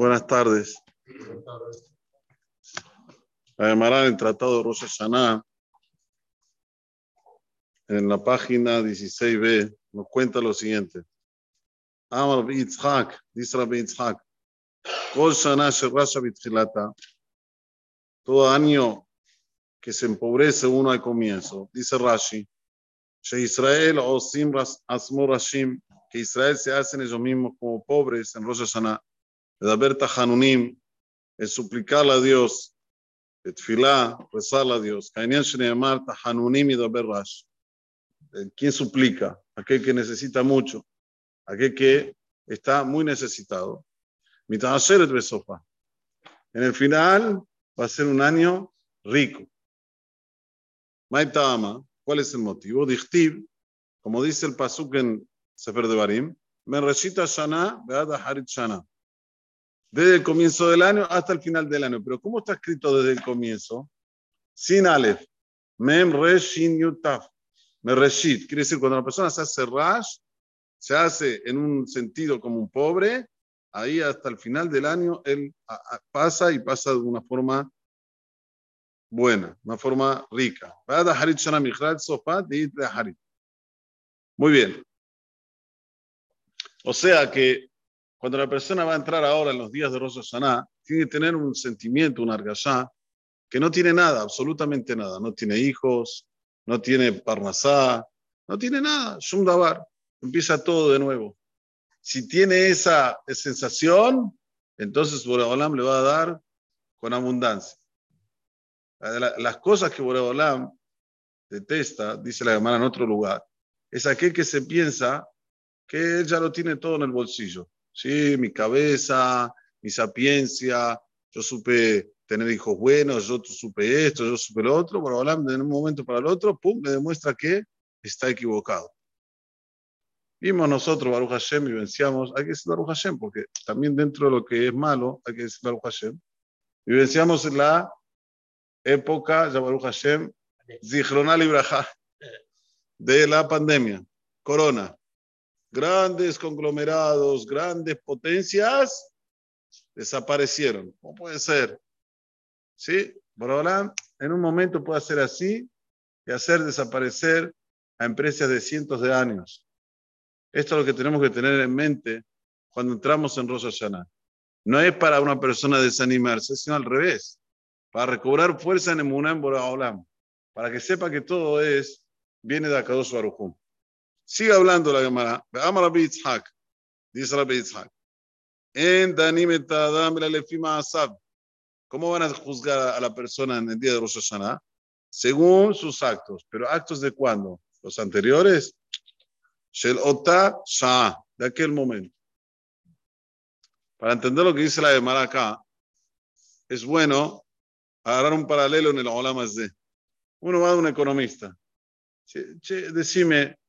Buenas tardes. Además, el Tratado de Rosh Hashanah, en la página 16b, nos cuenta lo siguiente. Amar Yitzhak, dice Rabbi Yitzhak, todo año que se empobrece uno al comienzo, dice Rashi, She Israel Osim Asmo Rashim, que Israel se hacen ellos mismos como pobres en Rosh Hashanah, a Dios, tefilá, rezarle a Dios, Kainian Shneemar Hanunim y Daber Rash. ¿Quién suplica? Aquel que necesita mucho, aquel que está muy necesitado. En el final va a ser un año rico. Maitama, ¿cuál es el motivo? Dichtib, como dice el Pasuk en Sefer de Barim, Mereshita Shana, Beada Harit Shana. Desde el comienzo del año hasta el final del año. Pero ¿cómo está escrito desde el comienzo? Sin Aleph. Mem Reshin Yutaf. Mereshit. Quiere decir, cuando la persona se hace rash, se hace en un sentido como un pobre, ahí hasta el final del año él pasa y pasa de una forma buena, una forma rica. Muy bien. O sea que cuando la persona va a entrar ahora en los días de Rosh Hashanah, tiene que tener un sentimiento, un argallá, que no tiene nada, absolutamente nada. No tiene hijos, no tiene parnasá, no tiene nada, shumdabar. Empieza todo de nuevo. Si tiene esa sensación, entonces Boreolam le va a dar con abundancia. Las cosas que Boreolam detesta, dice la hermana en otro lugar, es aquel que se piensa que él ya lo tiene todo en el bolsillo. Sí, mi cabeza, mi sapiencia, yo supe tener hijos buenos, yo supe esto, yo supe lo otro, Boreolam de un momento para el otro, pum, le demuestra que está equivocado. Vimos nosotros Baruch Hashem y vivenciamos, hay que decir Baruch Hashem, porque también dentro de lo que es malo, hay que decir Baruch Hashem. Vivenciamos la época, ya Baruch Hashem, Zichronal Ibrahá, de la pandemia, corona. Grandes conglomerados, grandes potencias desaparecieron. ¿Cómo puede ser? ¿Sí? Borolam en un momento puede hacer así y hacer desaparecer a empresas de cientos de años. Esto es lo que tenemos que tener en mente cuando entramos en Rosh Hashanah. No es para una persona desanimarse, sino al revés. Para recobrar fuerza en Emuná en Boraholam. Para que sepa que todo es, viene de Akadosh Baruchum. Sigue hablando la Gemara. Amar Rabbi Yitzhak. Dice Rabbi Yitzhak. En Asab. ¿Cómo van a juzgar a la persona en el día de Rosh Hashanah? Según sus actos. ¿Pero actos de cuándo? ¿Los anteriores? Shel Ota Shah, de aquel momento. Para entender lo que dice la Gemara acá, es bueno agarrar un paralelo en el Olam de. Uno va a un economista. Che, decime,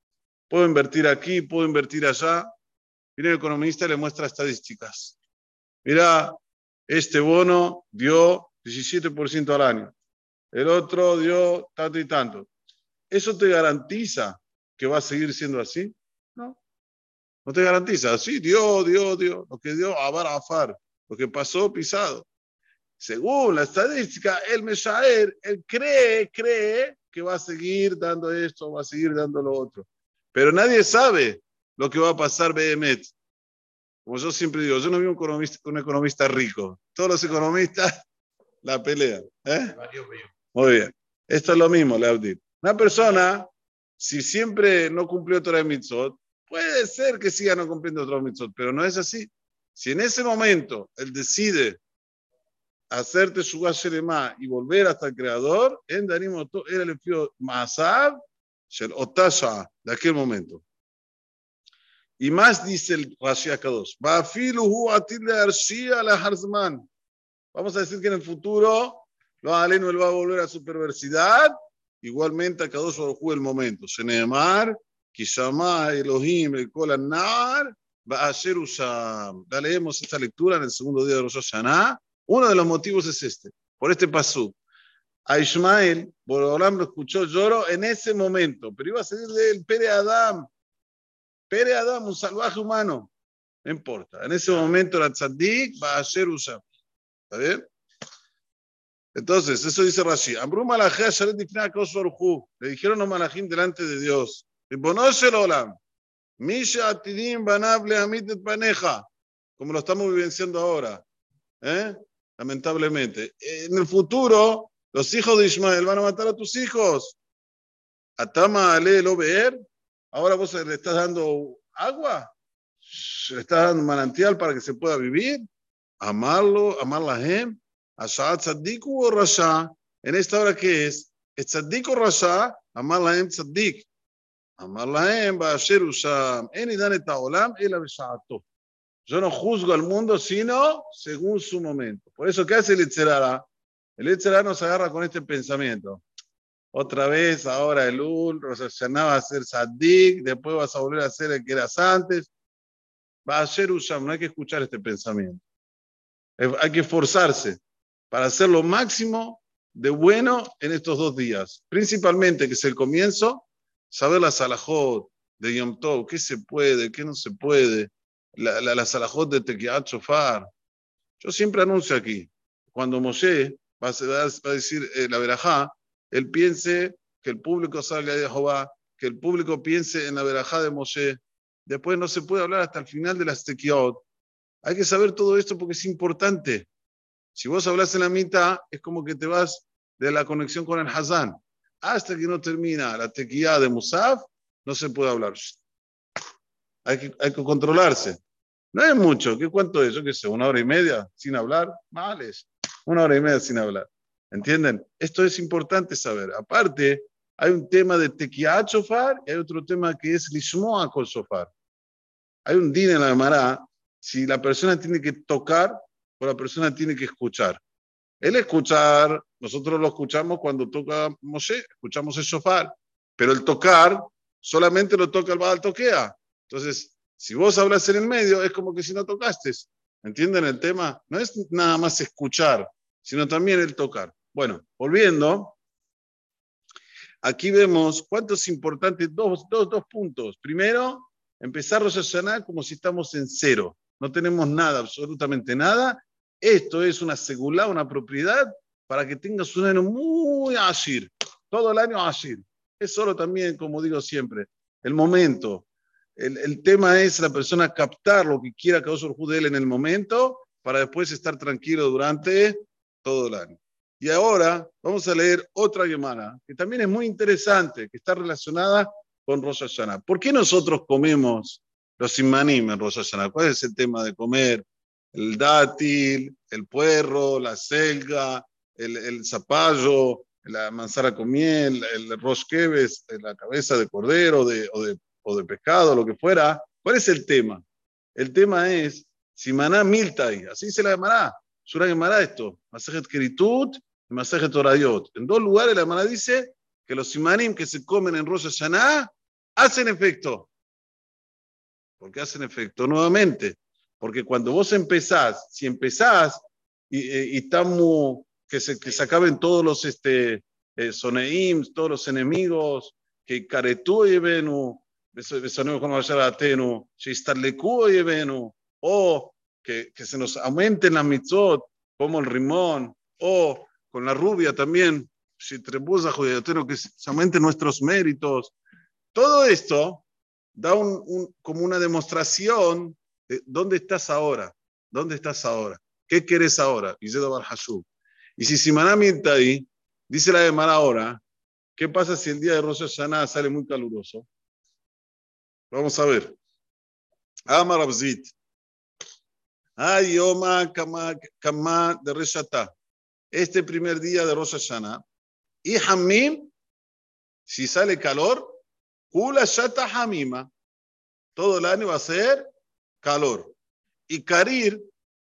¿puedo invertir aquí? ¿Puedo invertir allá? Viene el economista y le muestra estadísticas. Mira, este bono dio 17% al año. El otro dio tanto y tanto. ¿Eso te garantiza que va a seguir siendo así? No. No te garantiza. Sí, dio, dio, dio. Lo que dio, abar, afar. Lo que pasó, pisado. Según la estadística, el Meshaer, él cree, cree que va a seguir dando esto, va a seguir dando lo otro. Pero nadie sabe lo que va a pasar BMET. Como yo siempre digo, yo no vi un economista, un economista rico. Todos los economistas la pelean. ¿eh? Muy bien. Esto es lo mismo, Leaudit. Una persona, si siempre no cumplió Torah Mitzot, puede ser que siga no cumpliendo Torah Mitzot, pero no es así. Si en ese momento él decide hacerte su Sheremá y volver hasta el Creador, en Darim era el Masab, Shel Otasha, de aquel momento. Y más dice el Rashi Akadosh, Vamos a decir que en el futuro, lo aleno él va a volver a su perversidad, igualmente a Kadosh Baruj el momento. Sheneemar, Kishama, Elohim, el Kolanar, va a ser Usam. Ya leemos esta lectura en el segundo día de Rosh Hashanah. Uno de los motivos es este, por este pasú. A Ismael, Borolam lo escuchó lloro en ese momento, pero iba a ser del Pere Adam, Pere Adam, un salvaje humano. no importa. En ese momento la tzaddik va a ser usado. ¿Está bien? Entonces, eso dice Rashi. Le dijeron los malajim delante de Dios. Como lo estamos vivenciando ahora. ¿eh? Lamentablemente. En el futuro, los hijos de Ismael van a matar a tus hijos. Atama ale lo ver. Ahora vos le estás dando agua. Le estás dando manantial para que se pueda vivir. Amarlo, amar la gente. Asha tzaddik o rasha. En esta hora, ¿qué es? ¿Es tzaddik o rasha? Amar lahem tzaddik. Amar lahem ba'asher usham. En idan et haolam ela b'sha'ato. Yo no juzgo al mundo, sino según su momento. Por eso, ¿qué hace el Itzerara? El Itzerara nos agarra con este pensamiento. Otra vez, ahora el Ul, Rosh Hashanah va a ser Sadik, después vas a volver a ser el que eras antes. Va a ser Usham, no hay que escuchar este pensamiento. Hay que esforzarse para hacer lo máximo de bueno en estos dos días. Principalmente, que es el comienzo, saber la salahot de Yom Tov, qué se puede, qué no se puede, la, la, salahot de Tekiat Shofar. Yo siempre anuncio aquí, cuando Moshe va a, decir eh, la verajá, él piense que el público salga de Jehová, que el público piense en la verajá de Moshe. Después no se puede hablar hasta el final de las Tekiot. Hay que saber todo esto porque es importante. Si vos hablas en la mitad, es como que te vas de la conexión con el Hazán. Hasta que no termina la tequía de Musaf, no se puede hablar. Hay que, hay que controlarse. No es mucho. ¿Qué cuánto es? Yo qué sé, una hora y media sin hablar. Males. Una hora y media sin hablar. ¿Entienden? Esto es importante saber. Aparte, hay un tema de tequía chofar y hay otro tema que es lishmoa con sofar. Hay un din en la Gemara. Si la persona tiene que tocar la persona tiene que escuchar. El escuchar, nosotros lo escuchamos cuando toca Moshe, escuchamos el shofar, pero el tocar solamente lo toca el Baal Toquea. Entonces, si vos hablas en el medio, es como que si no tocaste. ¿Entienden el tema? No es nada más escuchar, sino también el tocar. Bueno, volviendo, aquí vemos cuántos importantes, dos, dos, dos puntos. Primero, empezar Rosh Hashanah como si estamos en cero. No tenemos nada, absolutamente nada, esto es una segula, una propiedad, para que tengas un año muy asir, todo el año asir. Es solo también, como digo siempre, el momento. El, tema es la persona captar lo que quiera que el Judel en el momento para después estar tranquilo durante todo el año. Y ahora vamos a leer otra Gemara, que también es muy interesante, que está relacionada con Rosh Hashanah. ¿Por qué nosotros comemos los imanim en Rosh Hashanah? ¿Cuál es el tema de comer el dátil, el puerro, la selga, el, el zapallo, la manzana con miel, el rosqueves, la cabeza de cordero de, o, de, o de pescado, lo que fuera. ¿Cuál es el tema? El tema es Simaná Miltai, así se la llamará. Sura llamará esto, Masajet Keritut y Masajet Orayot. En dos lugares la llamará dice que los simanim que se comen en Rosh Hashanah hacen efecto. ¿Por qué hacen efecto? Nuevamente, porque cuando vos empezás, si empezás y, eh, estamos, que se, que se acaben todos los este, eh, todos los enemigos, que caretú y venu, como atenu, y venu, o que, que se nos aumenten las mitzot, como el rimón, o con la rubia también, que se aumenten nuestros méritos. Todo esto da un, un, como una demostración ¿Dónde estás ahora? ¿Dónde estás ahora? ¿Qué quieres ahora? Y si Simanami está ahí, dice la Gemara ahora, ¿qué pasa si el día de Rosh Hashanah sale muy caluroso? Vamos a ver. Amar Abzit. Ay, Yoma Kama de Reshata. Este primer día de Rosh Hashanah. Y Hamim, si sale calor, Kula Shata Hamima. Todo el año va a ser calor. Y Karir,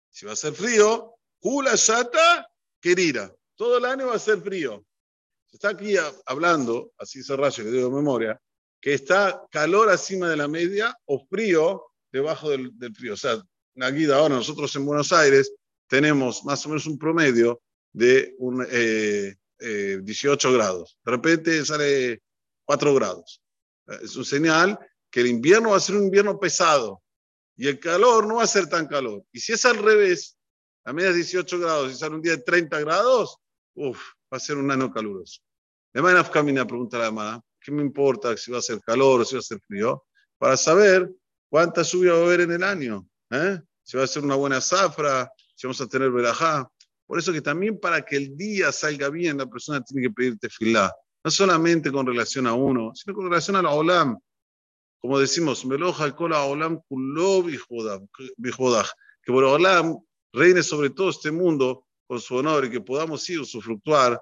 si va a ser frío, Hula Shata Kerira. Todo el año va a ser frío. Se está aquí hablando, así se raya, que digo de memoria, que está calor encima de la media o frío debajo del, frío. O sea, guida ahora nosotros en Buenos Aires tenemos más o menos un promedio de un, 18 eh, eh, grados. De repente sale 4 grados. Es un señal que el invierno va a ser un invierno pesado. y el calor no va a ser tan calor. Y si es al revés, a medias 18 grados y sale un día de 30 grados, uff, va a ser un año caluroso. De manera camina pregunta la llamada, ¿qué me importa si va a ser calor o si va a ser frío? Para saber cuánta lluvia va a haber en el año, ¿eh? si va a ser una buena zafra, si vamos a tener verajá. Por eso que también para que el día salga bien, la persona tiene que pedir tefilá. No solamente con relación a uno, sino con relación a la olam. Como decimos, meloja cola olam Que por olam reine sobre todo este mundo con su honor y que podamos ir usufructuar